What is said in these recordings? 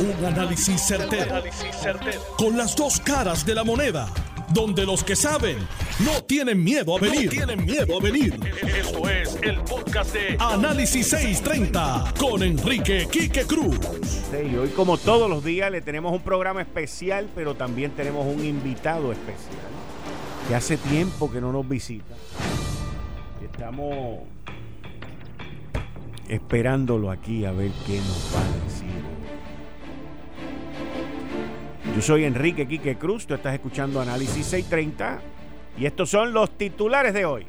Un análisis certero, Con las dos caras de la moneda. Donde los que saben no tienen miedo a venir. tienen miedo a venir. Esto es el podcast de Análisis 630 con Enrique Quique Cruz. Sí, hoy como todos los días le tenemos un programa especial, pero también tenemos un invitado especial que hace tiempo que no nos visita. Estamos esperándolo aquí a ver qué nos va a decir. Yo soy Enrique Quique Cruz, tú estás escuchando Análisis 630 y estos son los titulares de hoy.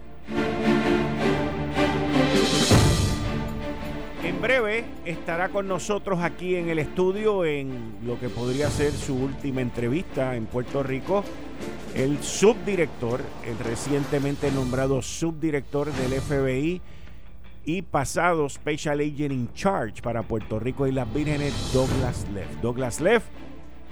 En breve estará con nosotros aquí en el estudio en lo que podría ser su última entrevista en Puerto Rico, el subdirector, el recientemente nombrado subdirector del FBI y pasado Special Agent in Charge para Puerto Rico y las Vírgenes, Douglas Leff. Douglas Leff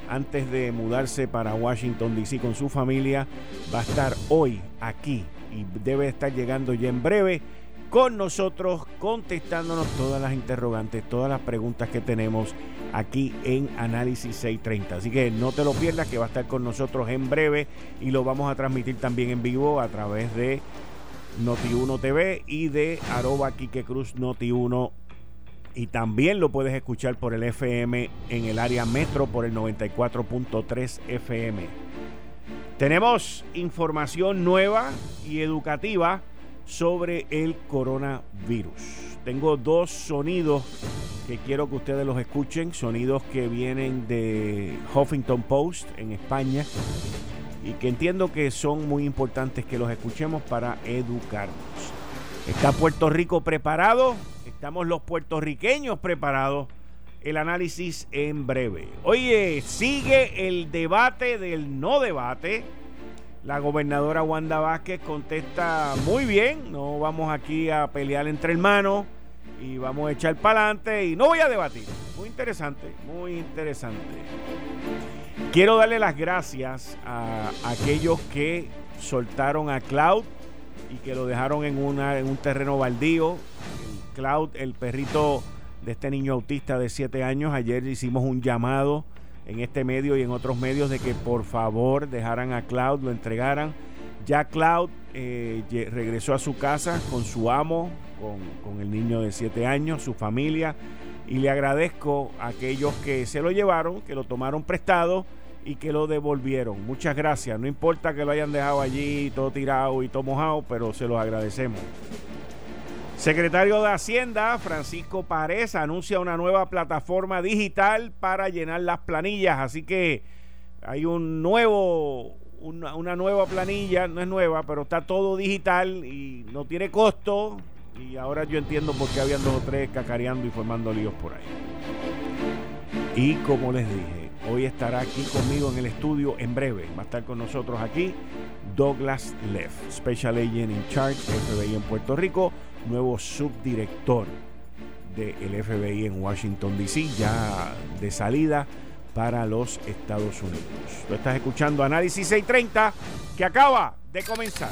antes de mudarse para Washington, D.C. con su familia, va a estar hoy aquí y debe estar llegando ya en breve con nosotros, contestándonos todas las interrogantes, todas las preguntas que tenemos aquí en Análisis 630. Así que no te lo pierdas, que va a estar con nosotros en breve y lo vamos a transmitir también en vivo a través de Noti1 TV y de arroba Quique Cruz Noti1 y también lo puedes escuchar por el FM en el área metro por el 94.3 FM. Tenemos información nueva y educativa sobre el coronavirus. Tengo dos sonidos que quiero que ustedes los escuchen, sonidos que vienen de Huffington Post en España y que entiendo que son muy importantes que los escuchemos para educarnos. ¿Está Puerto Rico preparado? Estamos los puertorriqueños preparados. El análisis en breve. Oye, sigue el debate del no debate. La gobernadora Wanda Vázquez contesta muy bien. No vamos aquí a pelear entre hermanos y vamos a echar para adelante y no voy a debatir. Muy interesante, muy interesante. Quiero darle las gracias a aquellos que soltaron a Cloud y que lo dejaron en, una, en un terreno baldío Cloud, el perrito de este niño autista de 7 años. Ayer hicimos un llamado en este medio y en otros medios de que por favor dejaran a Cloud, lo entregaran. Ya Cloud eh, regresó a su casa con su amo, con, con el niño de 7 años, su familia. Y le agradezco a aquellos que se lo llevaron, que lo tomaron prestado y que lo devolvieron. Muchas gracias. No importa que lo hayan dejado allí todo tirado y todo mojado, pero se los agradecemos. Secretario de Hacienda, Francisco Párez, anuncia una nueva plataforma digital para llenar las planillas. Así que hay un nuevo, una, nueva planilla, no es nueva, pero está todo digital y no tiene costo. Y ahora yo entiendo por qué habían dos o tres cacareando y formando líos por ahí. Y como les dije, hoy estará aquí conmigo en el estudio en breve. Va a estar con nosotros aquí Douglas Leff, Special Agent in Charge, FBI en Puerto Rico nuevo subdirector del FBI en Washington, D.C., ya de salida para los Estados Unidos. Lo estás escuchando Análisis 630 que acaba de comenzar.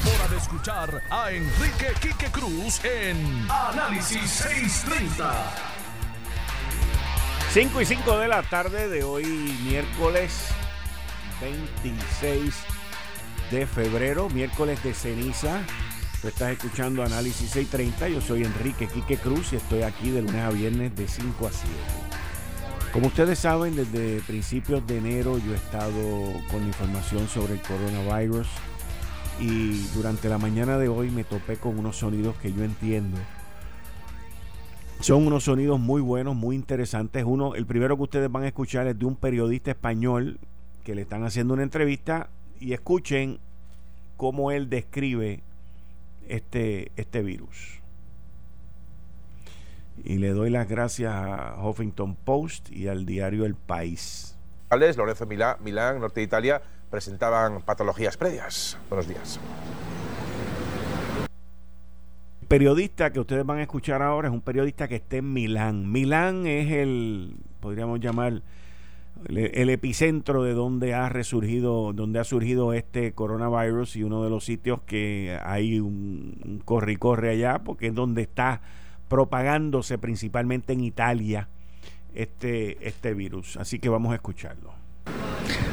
hora de escuchar a Enrique Quique Cruz en Análisis 630. 5 y 5 de la tarde de hoy, miércoles 26 de febrero, miércoles de ceniza. Tú estás escuchando Análisis 630. Yo soy Enrique Quique Cruz y estoy aquí de lunes a viernes de 5 a 7. Como ustedes saben, desde principios de enero yo he estado con información sobre el coronavirus y durante la mañana de hoy me topé con unos sonidos que yo entiendo. Son unos sonidos muy buenos, muy interesantes. Uno, el primero que ustedes van a escuchar es de un periodista español que le están haciendo una entrevista y escuchen cómo él describe este, este virus. y le doy las gracias a Huffington Post y al diario El País. Lorenzo Milán, Milán, norte de Italia, presentaban patologías previas. Buenos días. El periodista que ustedes van a escuchar ahora es un periodista que está en Milán. Milán es el, podríamos llamar, el, epicentro de donde ha resurgido, donde ha surgido este coronavirus y uno de los sitios que hay un, un corre y corre allá, porque es donde está propagándose principalmente en Italia este, este virus. Así que vamos a escucharlo.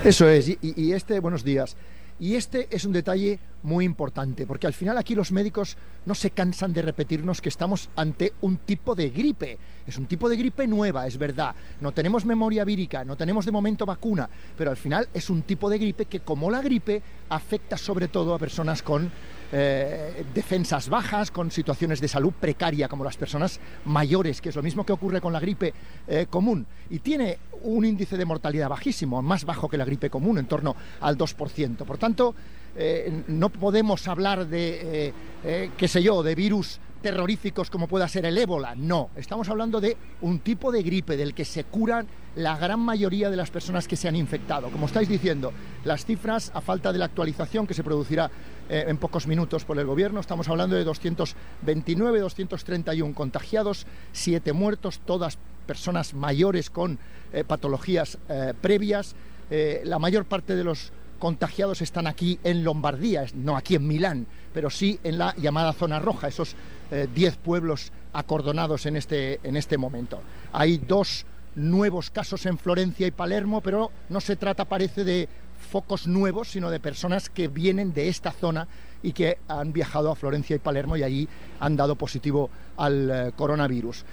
Eso es, y, este, buenos días. Y este es un detalle muy importante, porque al final aquí los médicos no se cansan de repetirnos que estamos ante un tipo de gripe. Es un tipo de gripe nueva, es verdad. No tenemos memoria vírica, no tenemos de momento vacuna, pero al final es un tipo de gripe que, como la gripe, afecta sobre todo a personas con eh, defensas bajas, con situaciones de salud precaria, como las personas mayores, que es lo mismo que ocurre con la gripe eh, común. Y tiene un índice de mortalidad bajísimo, más bajo que la gripe común, en torno al 2%. Por tanto, eh, no podemos hablar de, qué sé yo, de virus terroríficos como pueda ser el ébola. No, estamos hablando de un tipo de gripe del que se curan la gran mayoría de las personas que se han infectado. Como estáis diciendo, las cifras, a falta de la actualización que se producirá eh, en pocos minutos por el gobierno, estamos hablando de 229, 231 contagiados, 7 muertos, todas personas mayores con eh, patologías eh, previas. la mayor parte de los contagiados están aquí en Lombardía, no aquí en Milán, pero sí en la llamada zona roja, esos 10 pueblos acordonados en este, en este momento. Hay dos nuevos casos en Florencia y Palermo, pero no se trata, parece, de focos nuevos, sino de personas que vienen de esta zona y que han viajado a Florencia y Palermo y allí han dado positivo al eh, coronavirus.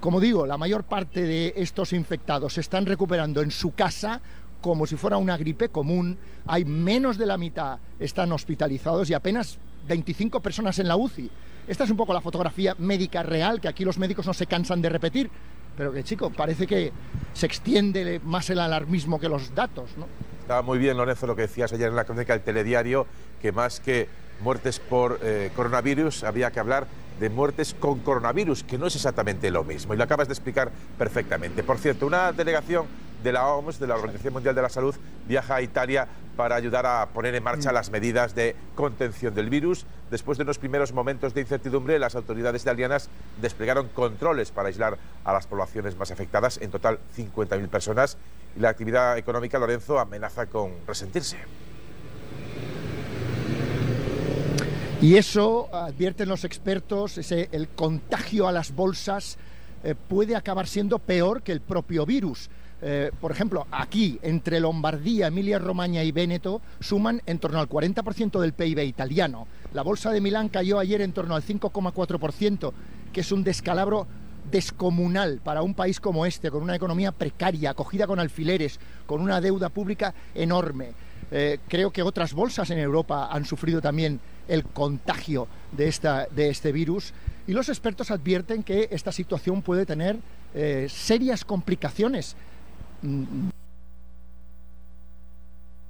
Como digo, la mayor parte de estos infectados se están recuperando en su casa como si fuera una gripe común. Hay menos de la mitad están hospitalizados y apenas 25 personas en la UCI. Esta es un poco la fotografía médica real que aquí los médicos no se cansan de repetir pero que chico, parece que se extiende más el alarmismo que los datos, ¿no? Estaba muy bien, Lorenzo, lo que decías ayer en la crónica del telediario, que más que muertes por eh, coronavirus, había que hablar de muertes con coronavirus, que no es exactamente lo mismo, y lo acabas de explicar perfectamente. Por cierto, una delegación de la OMS, de la Organización Mundial de la Salud, viaja a Italia para ayudar a poner en marcha mm. las medidas de contención del virus. Después de unos primeros momentos de incertidumbre, las autoridades italianas desplegaron controles para aislar a las poblaciones más afectadas, en total 50.000 personas, y la actividad económica, Lorenzo, amenaza con resentirse. Y eso, advierten los expertos, ese, el contagio a las bolsas eh, puede acabar siendo peor que el propio virus. Eh, por ejemplo, aquí, entre Lombardía, Emilia-Romagna y Véneto, suman en torno al 40% del PIB italiano. La bolsa de Milán cayó ayer en torno al 5,4%, que es un descalabro descomunal para un país como este, con una economía precaria, acogida con alfileres, con una deuda pública enorme. Eh, creo que otras bolsas en Europa han sufrido también el contagio de, esta, de este virus y los expertos advierten que esta situación puede tener eh, serias complicaciones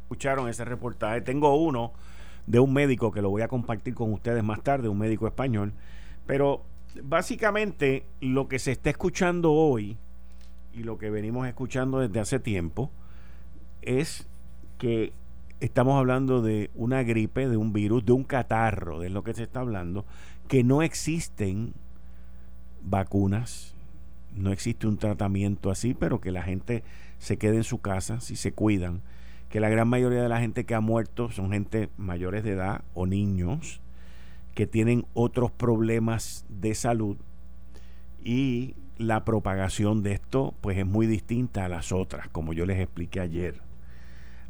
Escucharon ese reportaje. Tengo uno de un médico que lo voy a compartir con ustedes más tarde, un médico español. Pero básicamente lo que se está escuchando hoy y lo que venimos escuchando desde hace tiempo es que estamos hablando de una gripe, de un virus, de un catarro, de lo que se está hablando, que no existen vacunas, no existe un tratamiento así, pero que la gente se quede en su casa, si se cuidan, que la gran mayoría de la gente que ha muerto son gente mayores de edad o niños que tienen otros problemas de salud y la propagación de esto pues es muy distinta a las otras, como yo les expliqué ayer.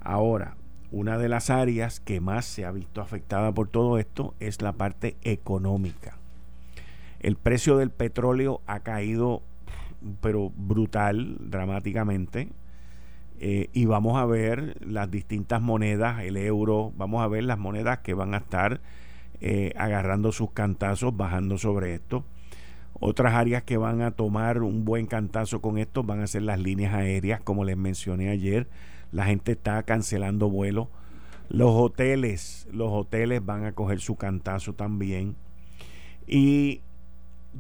Ahora, una de las áreas que más se ha visto afectada por todo esto es la parte económica. El precio del petróleo ha caído pero brutal, dramáticamente. Eh, y vamos a ver las distintas monedas, el euro, vamos a ver las monedas que van a estar eh, agarrando sus cantazos, bajando sobre esto. Otras áreas que van a tomar un buen cantazo con esto van a ser las líneas aéreas, como les mencioné ayer. La gente está cancelando vuelos. Los hoteles, los hoteles van a coger su cantazo también. Y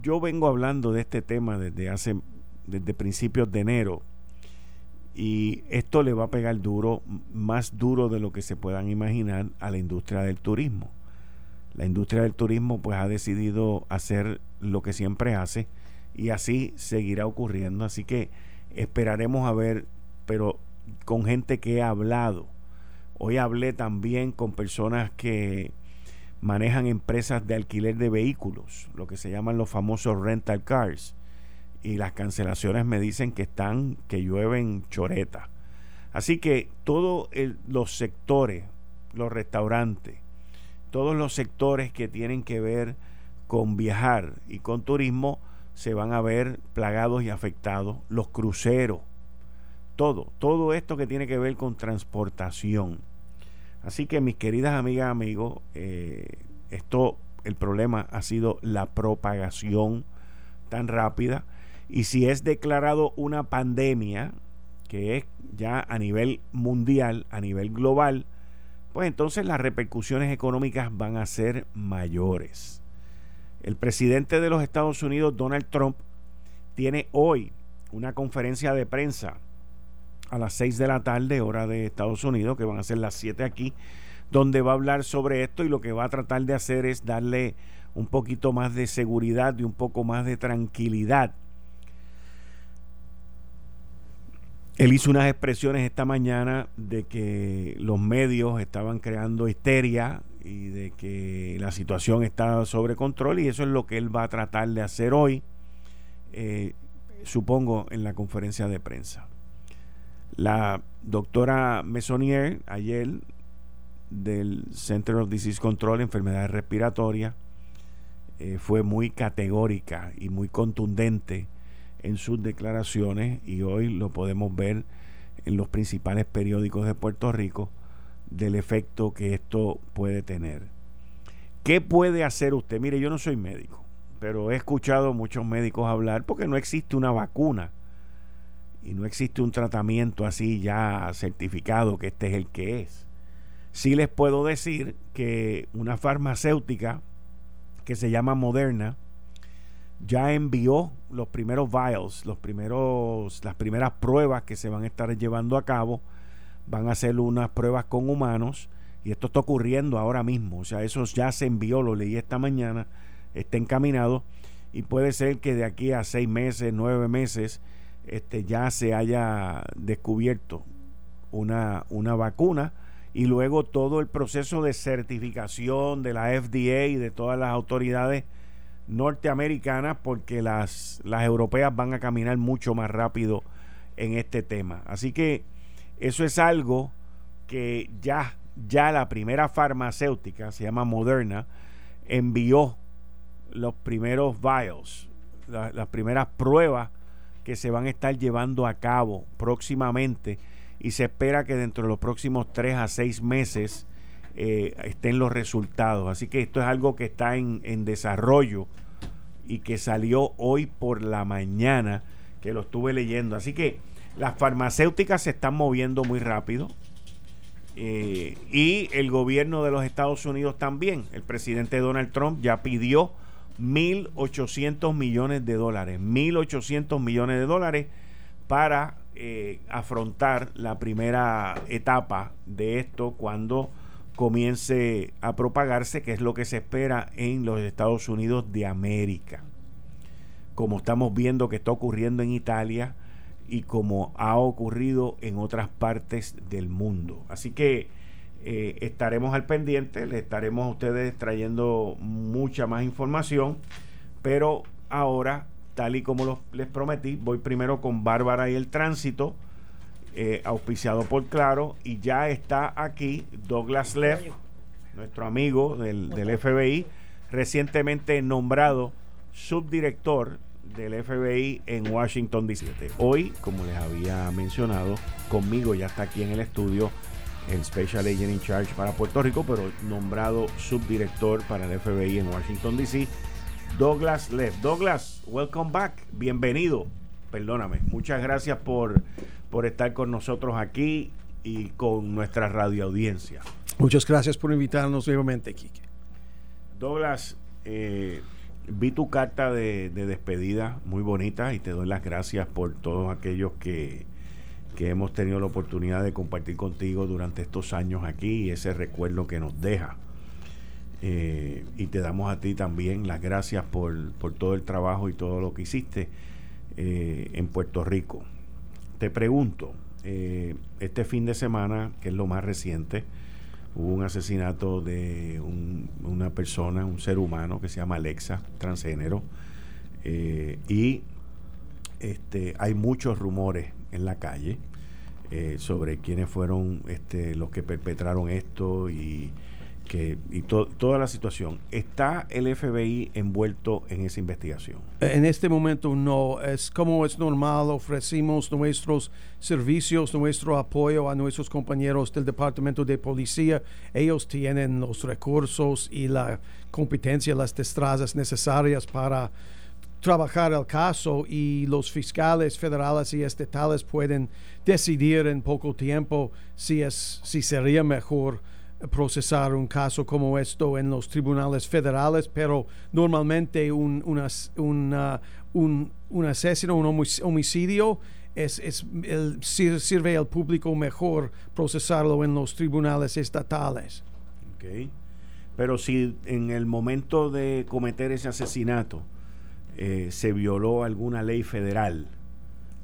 yo vengo hablando de este tema desde hace, desde principios de enero y esto le va a pegar duro, más duro de lo que se puedan imaginar a la industria del turismo. La industria del turismo pues ha decidido hacer lo que siempre hace y así seguirá ocurriendo. Así que esperaremos a ver, pero con gente que he hablado. Hoy hablé también con personas que manejan empresas de alquiler de vehículos, lo que se llaman los famosos rental cars y las cancelaciones me dicen que están, que llueven choreta. Así que todos los sectores, los restaurantes, todos los sectores que tienen que ver con viajar y con turismo se van a ver plagados y afectados. Los cruceros, todo, todo esto que tiene que ver con transportación. Así que mis queridas amigas, amigos, eh, esto, el problema ha sido la propagación tan rápida y si es declarado una pandemia, que es ya a nivel mundial, a nivel global, pues entonces las repercusiones económicas van a ser mayores. El presidente de los Estados Unidos, Donald Trump, tiene hoy una conferencia de prensa a las 6 de la tarde, hora de Estados Unidos, que van a ser las 7 aquí, donde va a hablar sobre esto y lo que va a tratar de hacer es darle un poquito más de seguridad y un poco más de tranquilidad Él hizo unas expresiones esta mañana de que los medios estaban creando histeria y de que la situación está sobre control y eso es lo que él va a tratar de hacer hoy, eh, supongo, en la conferencia de prensa. La doctora Mesonier, ayer, del Center of Disease Control, Enfermedades Respiratorias, eh, fue muy categórica y muy contundente en sus declaraciones y hoy lo podemos ver en los principales periódicos de Puerto Rico del efecto que esto puede tener. ¿Qué puede hacer usted? Mire, yo no soy médico, pero he escuchado muchos médicos hablar porque no existe una vacuna y no existe un tratamiento así ya certificado que este es el que es. Sí les puedo decir que una farmacéutica que se llama Moderna, ya envió los primeros vials, los primeros, las primeras pruebas que se van a estar llevando a cabo. Van a hacer unas pruebas con humanos y esto está ocurriendo ahora mismo. O sea, eso ya se envió, lo leí esta mañana, está encaminado y puede ser que de aquí a seis meses, nueve meses, este, ya se haya descubierto una, una vacuna y luego todo el proceso de certificación de la FDA y de todas las autoridades norteamericanas porque las, las europeas van a caminar mucho más rápido en este tema. Así que eso es algo que ya, ya la primera farmacéutica, se llama Moderna, envió los primeros vials, las primeras pruebas que se van a estar llevando a cabo próximamente y se espera que dentro de los próximos tres a seis meses eh, estén los resultados. Así que esto es algo que está en, en desarrollo y que salió hoy por la mañana, que lo estuve leyendo. Así que las farmacéuticas se están moviendo muy rápido. Eh, y el gobierno de los Estados Unidos también. El presidente Donald Trump ya pidió 1.800 millones de dólares. 1.800 millones de dólares para eh, afrontar la primera etapa de esto cuando comience a propagarse, que es lo que se espera en los Estados Unidos de América. Como estamos viendo que está ocurriendo en Italia y como ha ocurrido en otras partes del mundo. Así que eh, estaremos al pendiente, le estaremos a ustedes trayendo mucha más información, pero ahora, tal y como les prometí, voy primero con Bárbara y el tránsito eh, auspiciado por Claro, y ya está aquí Douglas Leff, nuestro amigo del, del FBI, recientemente nombrado subdirector del FBI en Washington DC. Hoy, como les había mencionado, conmigo ya está aquí en el estudio el Special Agent in Charge para Puerto Rico, pero nombrado subdirector para el FBI en Washington DC, Douglas Leff. Douglas, welcome back, bienvenido. Perdóname, muchas gracias por por estar con nosotros aquí y con nuestra radio audiencia. Muchas gracias por invitarnos nuevamente, Quique. Douglas, eh, vi tu carta de, despedida muy bonita y te doy las gracias por todos aquellos que, que hemos tenido la oportunidad de compartir contigo durante estos años aquí y ese recuerdo que nos deja. Eh, y te damos a ti también las gracias por, por todo el trabajo y todo lo que hiciste eh, en Puerto Rico. Te pregunto, eh, este fin de semana, que es lo más reciente, hubo un asesinato de una persona, un ser humano que se llama Alexa, transgénero, y este, hay muchos rumores en la calle eh, sobre quiénes fueron este, los que perpetraron esto y que y toda la situación. ¿Está el FBI envuelto en esa investigación? En este momento no. Es como es normal, ofrecimos nuestros servicios, nuestro apoyo a nuestros compañeros del Departamento de Policía. Ellos tienen los recursos y la competencia, las destrezas necesarias para trabajar el caso y los fiscales federales y estatales pueden decidir en poco tiempo si es si sería mejor procesar un caso como esto en los tribunales federales, pero normalmente un, un, un, asesino, un homicidio, es, es el, sirve al público mejor procesarlo en los tribunales estatales. Okay. Pero si en el momento de cometer ese asesinato eh, se violó alguna ley federal,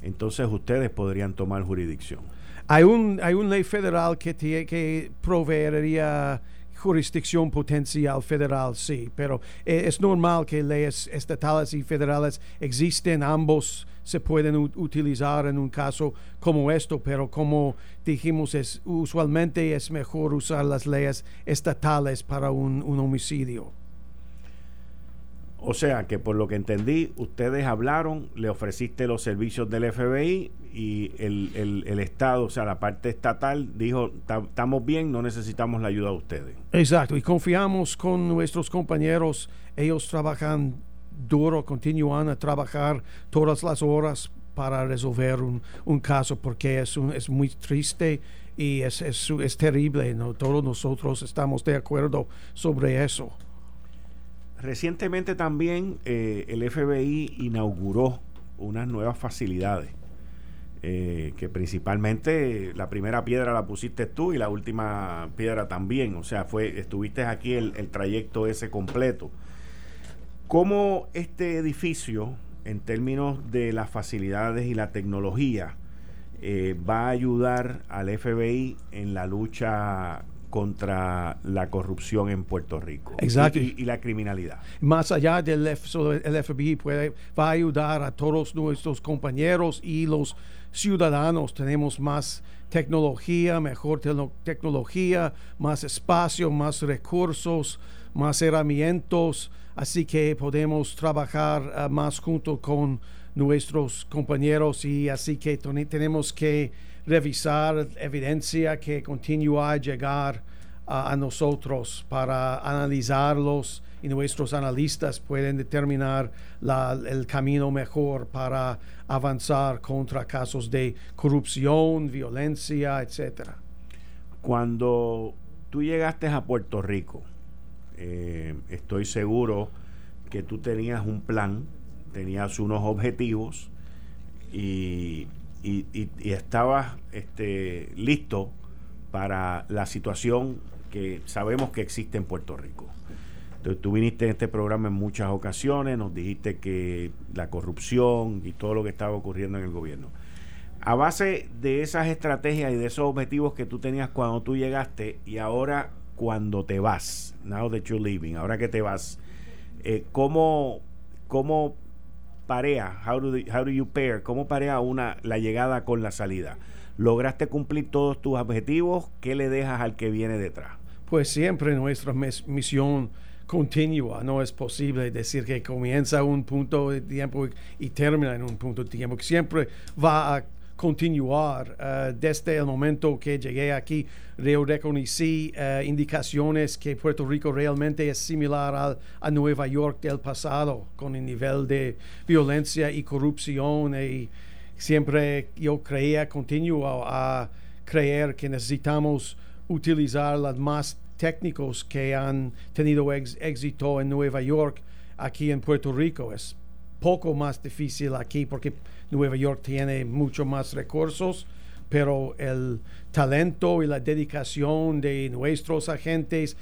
entonces ustedes podrían tomar jurisdicción. Hay, un, hay una ley federal que, tiene, que proveería jurisdicción potencial federal, sí, pero eh, es normal que leyes estatales y federales existen, ambos se pueden utilizar en un caso como esto, pero como dijimos, es, usualmente es mejor usar las leyes estatales para un, un homicidio. O sea que por lo que entendí, ustedes hablaron, le ofreciste los servicios del FBI y el, el, Estado, o sea, la parte estatal, dijo, estamos bien, no necesitamos la ayuda de ustedes. Exacto, y confiamos con nuestros compañeros, ellos trabajan duro, continúan a trabajar todas las horas para resolver un, un caso porque es, un, es muy triste y es, es, es terrible, ¿no? todos nosotros estamos de acuerdo sobre eso. Recientemente también eh, el FBI inauguró unas nuevas facilidades, eh, que principalmente la primera piedra la pusiste tú y la última piedra también, o sea, fue estuviste aquí el, trayecto ese completo. ¿Cómo este edificio, en términos de las facilidades y la tecnología, eh, va a ayudar al FBI en la lucha contra la corrupción en Puerto Rico Exacto. Y, la criminalidad. Más allá del el FBI puede, va a ayudar a todos nuestros compañeros y los ciudadanos. Tenemos más tecnología, mejor tecnología, más espacio, más recursos, más herramientas, así que podemos trabajar ah, más junto con nuestros compañeros y así que tenemos que revisar evidencia que continúa a llegar a nosotros para analizarlos y nuestros analistas pueden determinar el camino mejor para avanzar contra casos de corrupción, violencia, etc. Cuando tú llegaste a Puerto Rico, eh, estoy seguro que tú tenías un plan, tenías unos objetivos y y, y, estabas este, listo para la situación que sabemos que existe en Puerto Rico. Entonces, tú viniste en este programa en muchas ocasiones, nos dijiste que la corrupción y todo lo que estaba ocurriendo en el gobierno. A base de esas estrategias y de esos objetivos que tú tenías cuando tú llegaste y ahora cuando te vas, now that you're leaving, ahora que te vas, eh, ¿cómo, ¿cómo parea, how do, how do you pair, cómo parea una, la llegada con la salida. ¿Lograste cumplir todos tus objetivos? ¿Qué le dejas al que viene detrás? Pues siempre nuestra misión continua, no es posible decir que comienza un punto de tiempo y termina en un punto de tiempo, siempre va a continuar. Eh, desde el momento que llegué aquí, reconocí uh, indicaciones que Puerto Rico realmente es similar a Nueva York del pasado, con el nivel de violencia y corrupción. Y siempre yo creía, continuo a creer que necesitamos utilizar las más técnicos que han tenido éxito en Nueva York aquí en Puerto Rico. Es poco más difícil aquí porque Nueva York tiene mucho más recursos, pero el talento y la dedicación de nuestros agentes,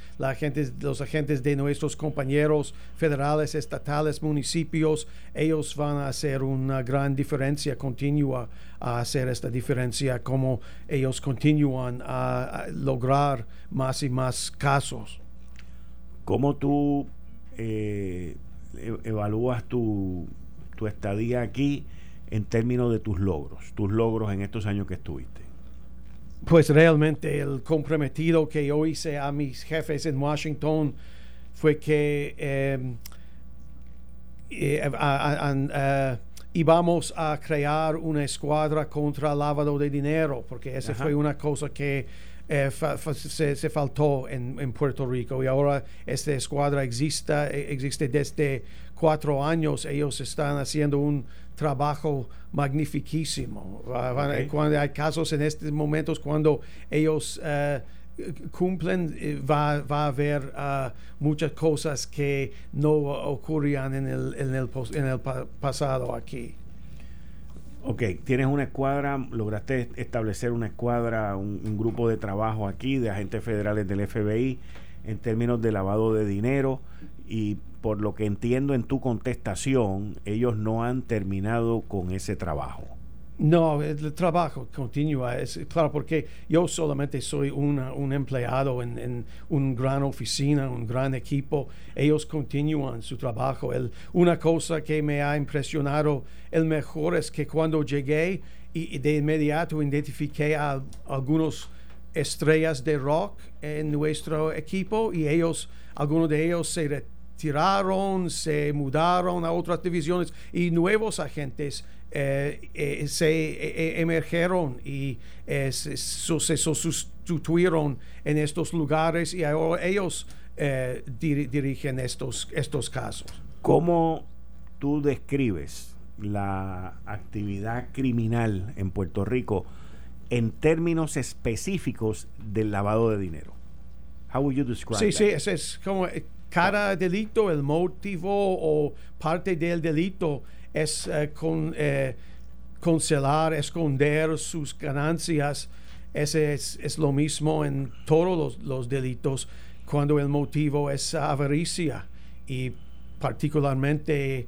los agentes de nuestros compañeros federales, estatales, municipios, ellos van a hacer una gran diferencia continua a hacer esta diferencia como ellos continúan a, lograr más y más casos. ¿Cómo tú eh, evalúas tu, tu estadía aquí en términos de tus logros, tus logros en estos años que estuviste? Pues realmente el comprometido que yo hice a mis jefes en Washington fue que eh, eh, a- eh, íbamos a crear una escuadra contra el lavado de dinero, porque esa Ajá. fue una cosa que eh, fa- fa- se, se faltó en, en Puerto Rico y ahora esta escuadra existe, eh, existe desde cuatro años. Ellos están haciendo un trabajo Ok. Cuando hay casos en estos momentos cuando ellos eh, cumplen, eh, va, va a haber ah, muchas cosas que no ocurrían en el, en el, en el pa- pasado aquí. Ok, tienes una escuadra, lograste establecer una escuadra, un, un grupo de trabajo aquí de agentes federales del FBI en términos de lavado de dinero y por lo que entiendo en tu contestación, ellos no han terminado con ese trabajo. No, el trabajo continúa, es claro, porque yo solamente soy un empleado en, una gran oficina, un gran equipo. Ellos continúan su trabajo. Una cosa que me ha impresionado el mejor es que cuando llegué y, de inmediato identifiqué a algunos estrellas de rock en nuestro equipo y ellos, algunos de ellos se retiraron, se mudaron a otras divisiones y nuevos agentes eh, eh, se eh, eh, emergieron y eh, se, se sustituyeron en estos lugares y ahora ellos diri- dirigen estos, estos casos. ¿Cómo tú describes la actividad criminal en Puerto Rico en términos específicos del lavado de dinero? How would you describe Sí, that? sí, ese es como cada delito, el motivo o parte del delito es eh, con, eh, concelar, esconder sus ganancias. Ese es, es lo mismo en todos los, los delitos cuando el motivo es avaricia y particularmente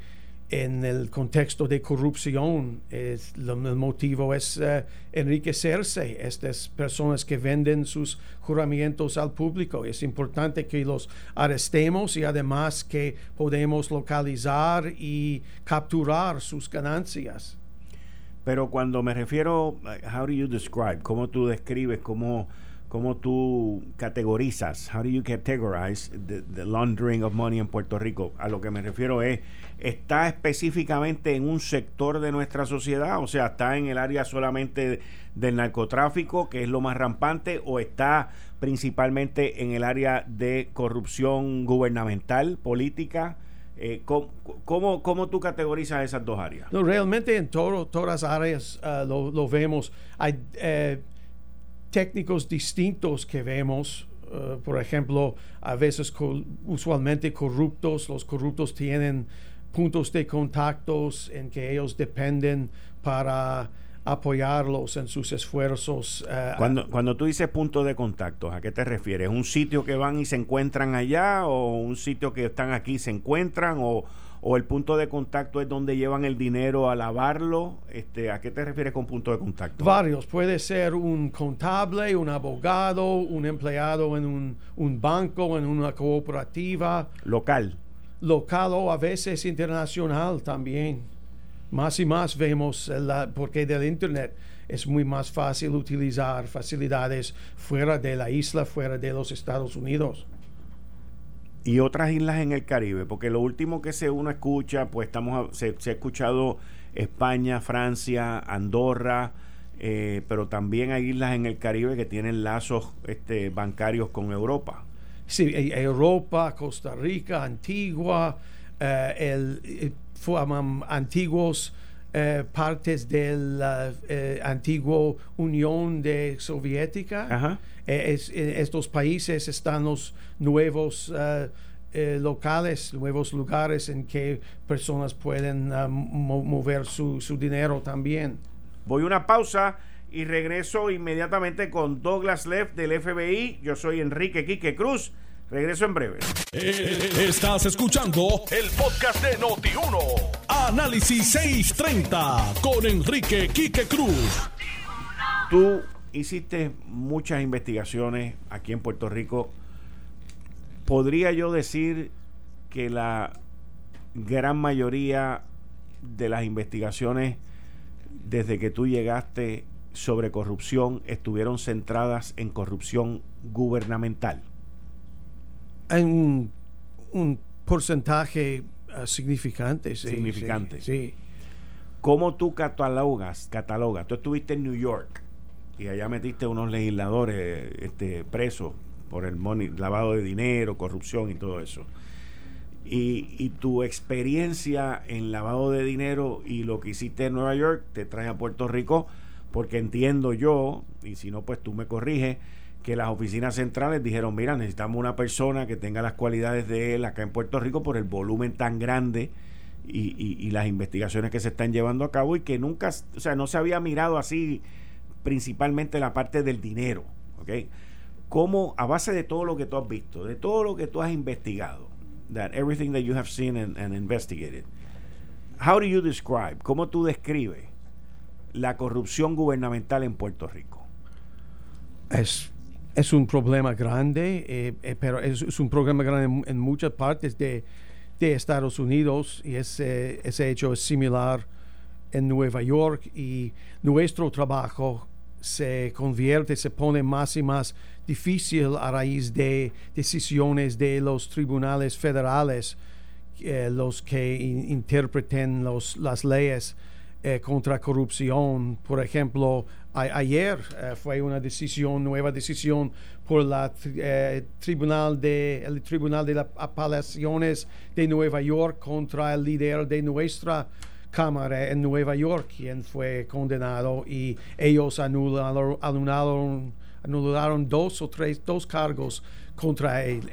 en el contexto de corrupción, es, lo- el motivo es eh, enriquecerse. Estas personas que venden sus juramentos al público. Es importante que los arrestemos y además que podemos localizar y capturar sus ganancias. Pero cuando me refiero, uh, how do you describe? ¿Cómo tú describes? ¿Cómo, cómo tú categorizas? How do you categorize the, the laundering of money en Puerto Rico? A lo que me refiero es, ¿está específicamente en un sector de nuestra sociedad? O sea, ¿está en el área solamente del narcotráfico, que es lo más rampante, o está principalmente en el área de corrupción gubernamental, política? Eh, ¿cómo, cómo, cómo tú categorizas esas dos áreas? No, realmente en todo- todas las áreas ah, lo, lo vemos. Hay eh, técnicos distintos que vemos. eh, por ejemplo, a veces usualmente corruptos. Los corruptos tienen puntos de contactos en que ellos dependen para apoyarlos en sus esfuerzos. eh, Cuando, cuando tú dices punto de contacto, ¿a qué te refieres? ¿Un sitio que van y se encuentran allá o un sitio que están aquí y se encuentran o, o el punto de contacto es donde llevan el dinero a lavarlo? Este, ¿A qué te refieres con punto de contacto? Varios. Puede ser un contable, un abogado, un empleado en un, un banco, en una cooperativa, Local. local o a veces internacional también. Más y más vemos, la, porque del Internet es muy más fácil utilizar facilidades fuera de la isla, fuera de los Estados Unidos. Y otras islas en el Caribe, porque lo último que se uno escucha, pues estamos se, se ha escuchado España, Francia, Andorra, eh, pero también hay islas en el Caribe que tienen lazos este, bancarios con Europa. Sí, Europa, Costa Rica, Antigua, eh, el, eh, antiguos eh, partes de la eh, antigua Unión de Soviética. Ajá. Eh, es- en estos países están los nuevos eh, eh, locales, nuevos lugares en que personas pueden ah, mo- mover su, su dinero también. Voy a una pausa y regreso inmediatamente con Douglas Leff del FBI. Yo soy Enrique Quique Cruz. Regreso en breve. Eh, Estás escuchando el podcast de Noti1. Análisis 630 con Enrique Quique Cruz. Tú hiciste muchas investigaciones aquí en Puerto Rico. ¿Podría yo decir que la gran mayoría de las investigaciones desde que tú llegaste sobre corrupción estuvieron centradas en corrupción gubernamental? Hay un, porcentaje significante. sí, Significante. Sí, sí. ¿Cómo tú catalogas, catalogas? Tú estuviste en New York y allá metiste unos legisladores este, presos por el money, lavado de dinero, corrupción y todo eso. Y, y tu experiencia en lavado de dinero y lo que hiciste en Nueva York te trae a Puerto Rico porque entiendo yo, y si no pues tú me corriges, que las oficinas centrales dijeron, mira, necesitamos una persona que tenga las cualidades de él acá en Puerto Rico por el volumen tan grande y, y- las investigaciones que se están llevando a cabo y que nunca, o sea, no se había mirado así principalmente la parte del dinero, ¿ok? ¿Cómo, a base de todo lo que tú has visto, de todo lo que tú has investigado, that everything that you have seen and, and investigated, how do you describe, cómo tú describes la corrupción gubernamental en Puerto Rico? Es, es un problema grande, eh, eh, pero es, un problema grande en, muchas partes de, de Estados Unidos y ese, ese hecho es similar en Nueva York y nuestro trabajo se convierte, se pone más y más difícil a raíz de decisiones de los tribunales federales, eh, los que in- interpreten los, las leyes eh, contra corrupción. Por ejemplo, ayer eh, fue una decisión, nueva decisión por la eh, tribunal de el tribunal de las apelaciones de Nueva York contra el líder de nuestra cámara en Nueva York, quien fue condenado y ellos anularon, anularon, anularon dos o tres dos cargos contra él.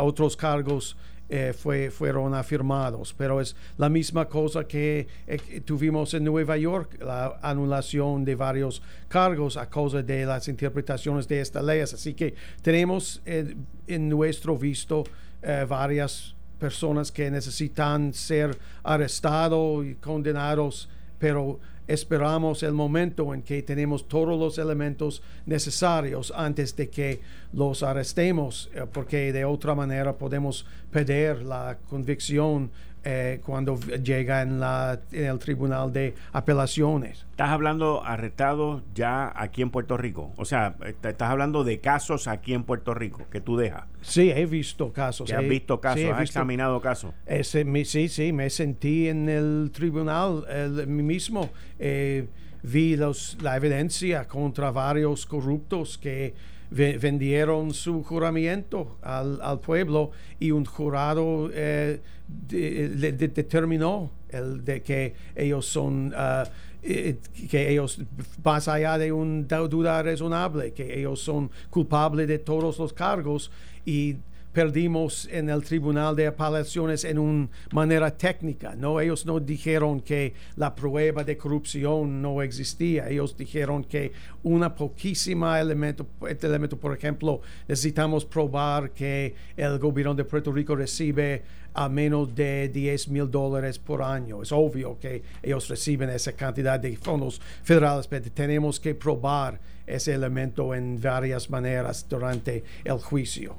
Otros cargos eh, fue, fueron afirmados, pero es la misma cosa que, eh, que tuvimos en Nueva York, la anulación de varios cargos a causa de las interpretaciones de estas leyes. Así que tenemos en nuestro visto eh, varias personas que necesitan ser arrestados y condenados, pero esperamos el momento en que tenemos todos los elementos necesarios antes de que los arrestemos, eh, porque de otra manera podemos perder la convicción eh, cuando llega en, la, en el tribunal de apelaciones. Estás hablando arrestados ya aquí en Puerto Rico. O sea, est- estás hablando de casos aquí en Puerto Rico que tú dejas. Sí, he visto casos. Que has he- visto casos, sí, he has visto- examinado casos. Ese, me- sí, sí, me sentí en el tribunal el mismo. Eh, vi los, la evidencia contra varios corruptos que vendieron su juramento al, al pueblo y un jurado eh, determinó el de que ellos son ah, eh, que ellos más allá de una duda razonable que ellos son culpables de todos los cargos y perdimos en el tribunal de apelaciones en una manera técnica. No, ellos no dijeron que la prueba de corrupción no existía. Ellos dijeron que una poquísima elemento, este elemento, por ejemplo, necesitamos probar que el gobierno de Puerto Rico recibe a menos de 10 mil dólares por año. Es obvio que ellos reciben esa cantidad de fondos federales, pero tenemos que probar ese elemento en varias maneras durante el juicio.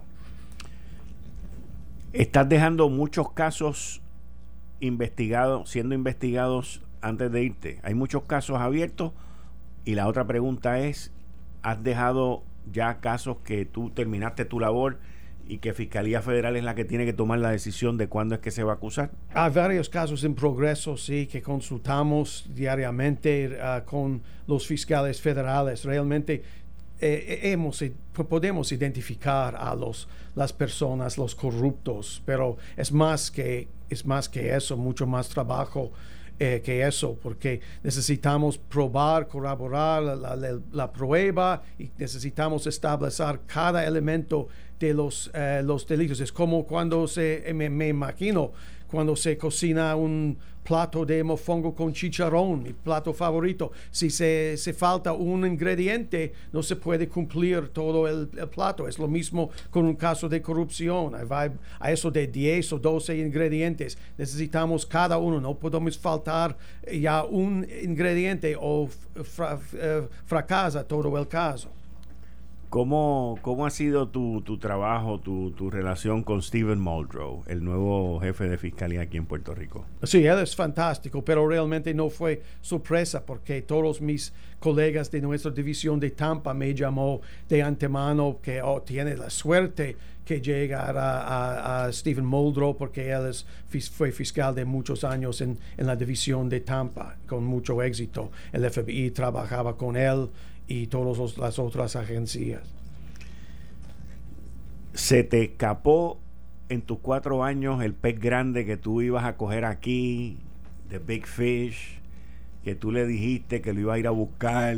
Estás dejando muchos casos investigados, siendo investigados antes de irte. Hay muchos casos abiertos y la otra pregunta es, ¿has dejado ya casos que tú terminaste tu labor y que Fiscalía Federal es la que tiene que tomar la decisión de cuándo es que se va a acusar? Hay varios casos en progreso, sí, que consultamos diariamente ah, con los fiscales federales. Realmente eh, hemos, eh, po- podemos identificar a los, las personas, los corruptos, pero es más que, es más que eso, mucho más trabajo eh, que eso, porque necesitamos probar, corroborar la, prueba y necesitamos establecer cada elemento de los, los delitos. Es como cuando se, me, me imagino, cuando se cocina un plato de mofongo con chicharrón, mi plato favorito. Si se, se falta un ingrediente, no se puede cumplir todo el, plato. Es lo mismo con un caso de corrupción. Va a eso de 10 o 12 ingredientes. Necesitamos cada uno. No podemos faltar ya un ingrediente o eh, fracasa todo el caso. ¿Cómo, ¿Cómo ha sido tu, tu trabajo, tu, tu, relación con Stephen Muldrow, el nuevo jefe de fiscalía aquí en Puerto Rico? Sí, él es fantástico, pero realmente no fue sorpresa porque todos mis colegas de nuestra división de Tampa me llamó de antemano que oh, tiene la suerte que llegara a, a, Stephen Muldrow porque él es, fue fiscal de muchos años en, en la división de Tampa con mucho éxito. El FBI trabajaba con él y todas las otras agencias. ¿Se te escapó en tus cuatro años el pez grande que tú ibas a coger aquí, The Big Fish, que tú le dijiste que lo iba a ir a buscar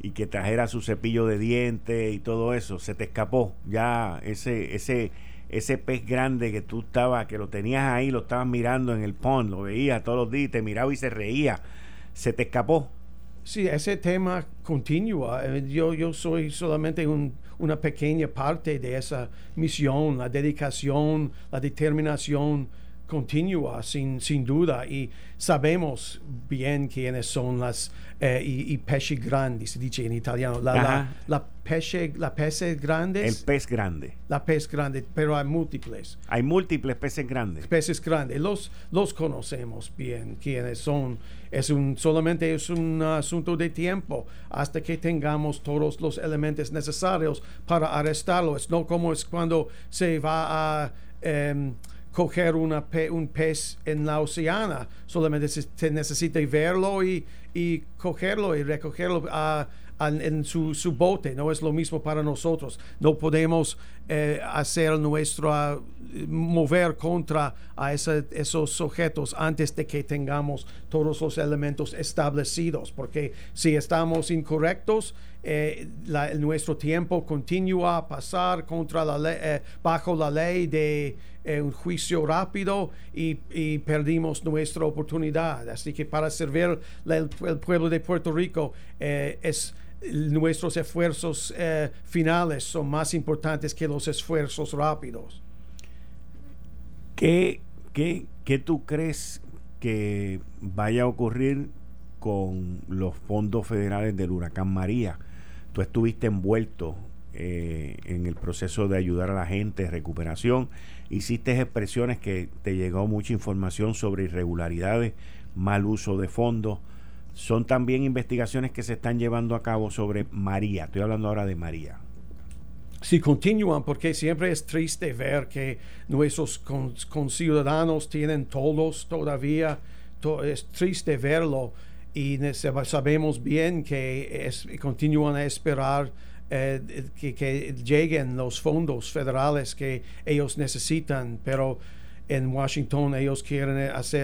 y que trajera su cepillo de dientes y todo eso? ¿Se te escapó ya ese, ese, ese pez grande que tú estabas, que lo tenías ahí, lo estabas mirando en el pond, lo veías todos los días, te miraba y se reía? ¿Se te escapó? Sí, ese tema continúa. Eh, yo, yo soy solamente una pequeña parte de esa misión, la dedicación, la determinación continua, sin, sin duda, y sabemos bien quiénes son las eh, y, y, pesci grandi, se dice en italiano. La, la, la, pesce, la. El pez grande. La pez grande, pero hay múltiples. Hay múltiples peces grandes. Peces grandes. Los, los conocemos bien quiénes son. Es un, solamente es un asunto de tiempo hasta que tengamos todos los elementos necesarios para arrestarlo. Es no como es cuando se va a... Um, coger una un pez en la oceana, solamente se, necesita verlo y, y, cogerlo y recogerlo a, en su, su, bote. No es lo mismo para nosotros. No podemos eh, hacer nuestro, uh, mover contra a esos objetos antes de que tengamos todos los elementos establecidos, porque si estamos incorrectos, eh, nuestro tiempo continúa a pasar contra la eh, bajo la ley de un juicio rápido y, y, perdimos nuestra oportunidad. Así que para servir el, el pueblo de Puerto Rico es nuestros esfuerzos eh, finales son más importantes que los esfuerzos rápidos. ¿Qué, qué, qué tú crees que vaya a ocurrir con los fondos federales del huracán María? Tú estuviste envuelto eh, en el proceso de ayudar a la gente, recuperación, hiciste expresiones que te llegó mucha información sobre irregularidades, mal uso de fondos son también investigaciones que se están llevando a cabo sobre María. Estoy hablando ahora de María. Sí, continúan porque siempre es triste ver que nuestros conciudadanos tienen todos todavía, es triste verlo y sabemos bien que continúan a esperar eh, que, lleguen los fondos federales que ellos necesitan, pero en Washington ellos quieren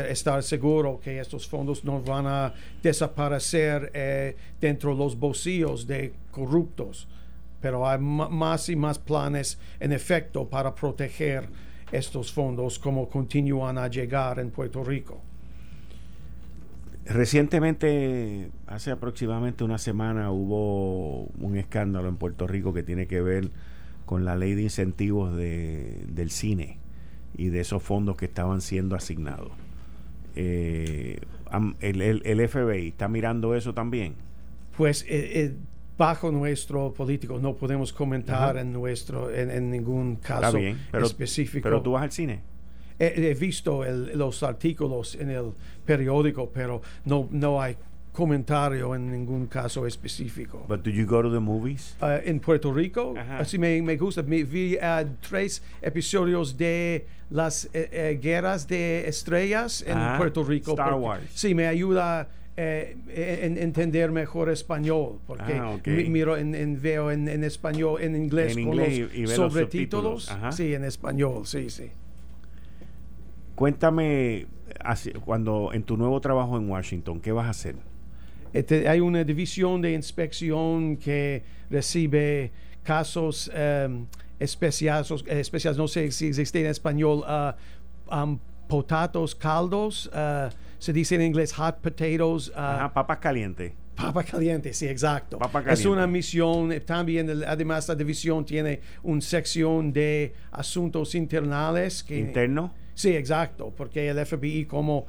estar seguros que estos fondos no van a desaparecer eh, dentro de los bolsillos de corruptos. Pero hay más y más planes en efecto para proteger estos fondos como continúan a llegar en Puerto Rico. Recientemente, hace aproximadamente una semana, hubo un escándalo en Puerto Rico que tiene que ver con la ley de incentivos de, del cine y de esos fondos que estaban siendo asignados. Eh, el, el, FBI está mirando eso también. Pues eh, eh, bajo nuestro político no podemos comentar en nuestro en, ningún caso específico. Pero tú vas al cine. He, visto los artículos en el periódico, pero no, no hay comentario en ningún caso específico. But do you go to the movies? Uh, en Puerto Rico, así me, me gusta. Me, vi uh, tres episodios de las eh, eh, guerras de estrellas en Puerto Rico. Star Wars. Sí, me ayuda eh, en entender mejor español, porque ah, miro en, veo en, español, en inglés, en inglés con los, sobretítulos. Sí, en español, sí, sí. Cuéntame, cuando en tu nuevo trabajo en Washington, ¿qué vas a hacer? Este, hay una división de inspección que recibe casos um, especiales, especiales, no sé si existe en español, uh, um, potatos caldos, uh, se dice en inglés hot potatoes. Uh, Ajá, papas calientes. Papa caliente, sí, exacto. Es una misión, eh, también además la división tiene una sección de asuntos internales. Que, ¿Interno? Sí, exacto, porque el FBI como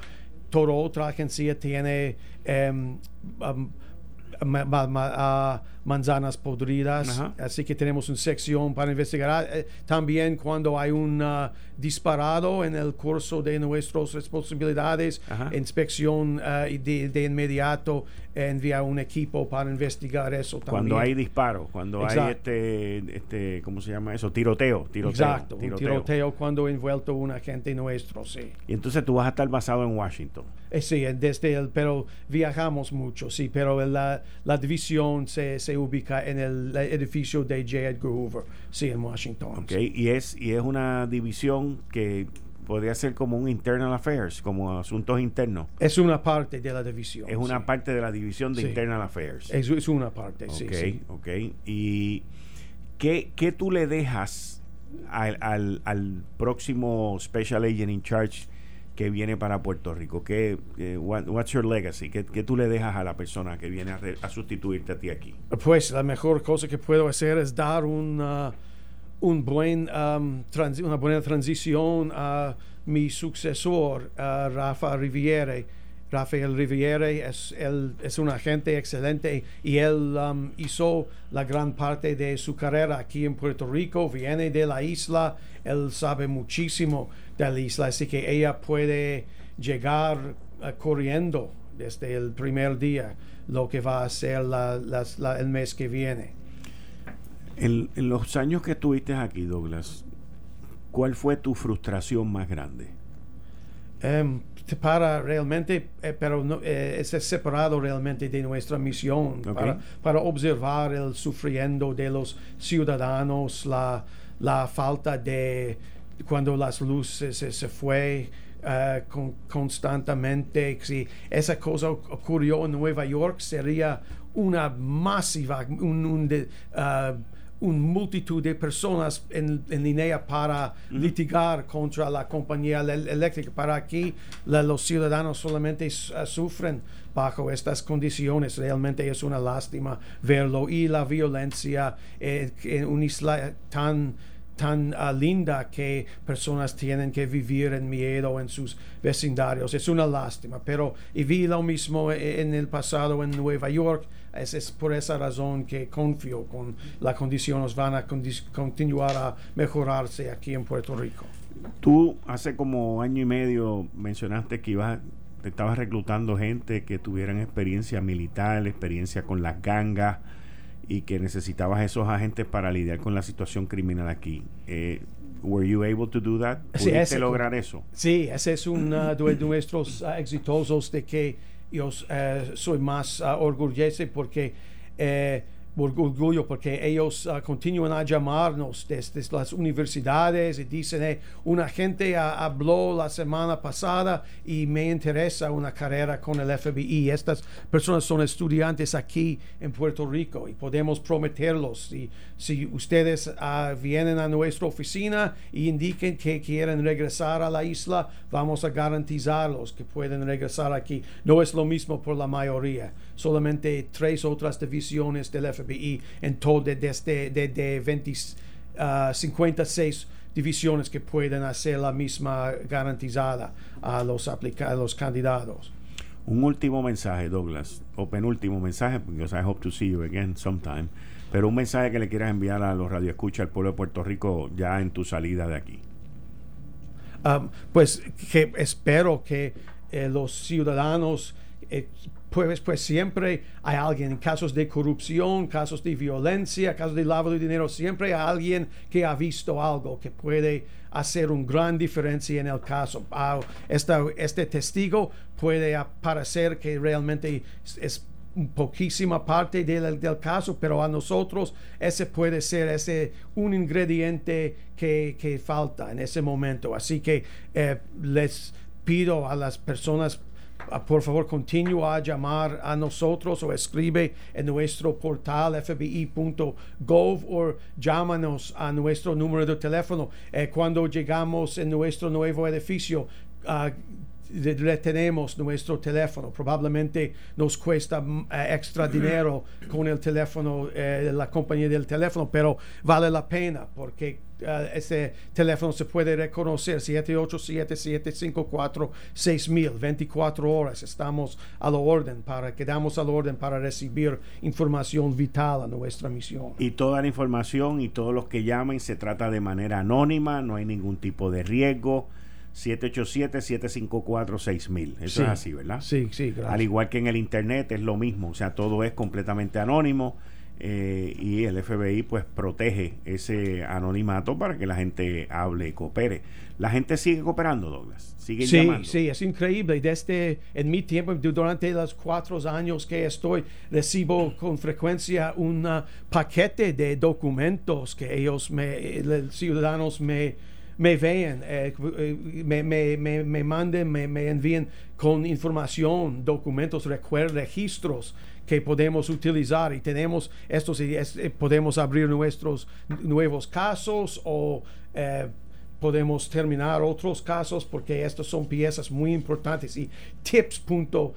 toda otra agencia tiene um, um, manzanas podridas. Así que tenemos una sección para investigar. Ah, eh, también cuando hay un ah, disparado en el curso de nuestras responsabilidades, inspección uh, de, de, inmediato envía un equipo para investigar eso también. Cuando hay disparo, cuando hay este, este, ¿cómo se llama eso? Tiroteo. tiroteo Exacto, tiroteo. un tiroteo cuando envuelto un agente nuestro, sí. Y entonces tú vas a estar basado en Washington. Eh, sí, desde el, pero viajamos mucho, sí, pero la, la división se, se ubica en el edificio de J. Edgar Hoover, sí, en Washington. Ok, y, es, y es una división que podría ser como un internal affairs, como asuntos internos. Es una parte de la división. Es una parte de la división de internal affairs. Es, es una parte, sí, sí. Ok, ¿Y qué, qué tú le dejas al, al, al, próximo Special Agent in Charge que viene para Puerto Rico? ¿Qué, what's your legacy? ¿Qué, ¿Qué, tú le dejas a la persona que viene a, sustituirte a ti aquí? Pues la mejor cosa que puedo hacer es dar una un buen, um, una buena transición a mi sucesor, a Rafa Riviere. Rafael Riviere es, él, es un agente excelente y él um, hizo la gran parte de su carrera aquí en Puerto Rico, viene de la isla, él sabe muchísimo de la isla, así que ella puede llegar uh, corriendo desde el primer día lo que va a ser el mes que viene. En, los años que estuviste aquí, Douglas, ¿cuál fue tu frustración más grande? Em, para realmente, eh, pero no, eh, es separado realmente de nuestra misión, para, observar el sufriendo de los ciudadanos, la, la falta de cuando las luces se, fue eh, constantemente. Si esa cosa ocurrió en Nueva York, sería una masiva, un, un de, una multitud de personas en, línea para litigar contra la compañía eléctrica. Para aquí los ciudadanos solamente uh, sufren bajo estas condiciones. Realmente es una lástima verlo y la violencia eh, en una isla tan tan uh, linda que personas tienen que vivir en miedo en sus vecindarios. Es una lástima, pero y vi lo mismo eh, en el pasado en Nueva York es, por esa razón que confío con las condiciones van a continuar a mejorarse aquí en Puerto Rico. Tú hace como año y medio mencionaste que ibas, te estabas reclutando gente que tuvieran experiencia militar, experiencia con las gangas y que necesitabas esos agentes para lidiar con la situación criminal aquí. Eh, were you able to do that? ¿Pudiste lograr eso? Sí, ese es uno de nuestros uh, exitosos de que yo eh, soy más uh, orgulloso porque eh, orgullo porque ellos uh, continúan a llamarnos desde, las universidades y dicen, eh, una gente habló la semana pasada y me interesa una carrera con el FBI. Estas personas son estudiantes aquí en Puerto Rico y podemos prometerlos. Y, si ustedes uh, vienen a nuestra oficina y indiquen que quieren regresar a la isla, vamos a garantizarlos que pueden regresar aquí. No es lo mismo por la mayoría solamente tres otras divisiones del FBI en todo desde de, de, 20, 56 divisiones que pueden hacer la misma garantizada a los, a los candidatos. Un último mensaje, Douglas, o penúltimo mensaje, porque I hope to see you again sometime, pero un mensaje que le quieras enviar a los radioescuchas al pueblo de Puerto Rico ya en tu salida de aquí. Um, pues que espero que eh, los ciudadanos eh, pues, pues siempre hay alguien en casos de corrupción, casos de violencia, casos de lavado de dinero, siempre hay alguien que ha visto algo que puede hacer una gran diferencia en el caso. Ah, este testigo puede parecer que realmente es poquísima parte del, del, caso, pero a nosotros ese puede ser ese un ingrediente que, que falta en ese momento. Así que eh, les pido a las personas por favor continúa a llamar a nosotros o escribe en nuestro portal fbi.gov o llámanos a nuestro número de teléfono. Eh, cuando llegamos en nuestro nuevo edificio, uh, nuestro teléfono. Probablemente nos cuesta mm, eh, extra dinero con el teléfono, eh, la compañía del teléfono, pero vale la pena porque uh, ese teléfono se puede reconocer 787-754-6000, 24 horas. Estamos a la orden para, quedamos a la orden para recibir información vital a nuestra misión. Y toda la información y todos los que llamen se trata de manera anónima, no hay ningún tipo de riesgo 787-754-6000. Eso es así, ¿verdad? Sí, sí, gracias. Al igual que en el Internet es lo mismo, o sea, todo es completamente anónimo eh, y el FBI pues protege ese anonimato para que la gente hable y coopere. La gente sigue cooperando, Douglas. Sigue sí, llamando. Sí, es increíble. Desde en mi tiempo, durante los cuatro años que estoy, recibo con frecuencia un paquete de documentos que ellos, me, los ciudadanos me me vean, eh, eh, me, me, me, me, manden, me, me envíen con información, documentos, registros que podemos utilizar y tenemos estos eh, podemos abrir nuestros nuevos casos o podemos terminar otros casos porque estas son piezas muy importantes y tips.fbi.gov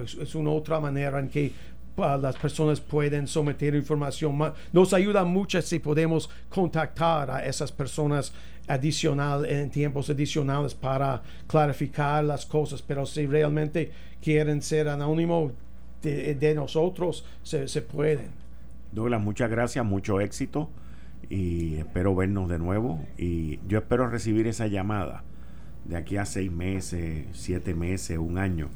es, es una otra manera en que las personas pueden someter información. Nos ayuda mucho si podemos contactar a esas personas adicional en tiempos adicionales para clarificar las cosas, pero si realmente quieren ser anónimos de, nosotros, se, se, pueden. Douglas, muchas gracias, mucho éxito y espero vernos de nuevo y yo espero recibir esa llamada de aquí a seis meses, siete meses, un año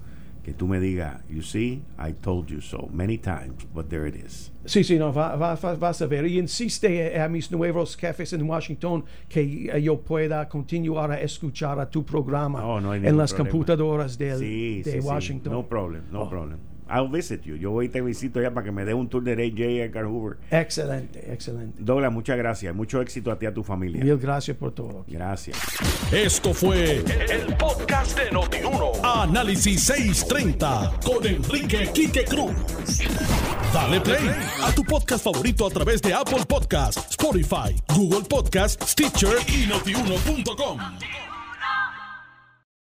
que tú me digas, you see, I told you so many times, but there it is. Sí, sí, no, va, va, vas a ver. Y insiste a mis nuevos jefes en Washington que yo pueda continuar a escuchar a tu programa en las computadoras del, sí, de sí, Washington. No problem, no oh. problem. I'll visit you. Yo voy y te visito ya para que me dé un tour de Ray J. Edgar Hoover. Excelente, excelente. Douglas, muchas gracias. Mucho éxito a ti y a tu familia. Mil gracias por todo. Gracias. Esto fue el, podcast de Notiuno. Análisis 630 con Enrique Quique Cruz. Dale play a tu podcast favorito a través de Apple Podcasts, Spotify, Google Podcasts, Stitcher y notiuno.com.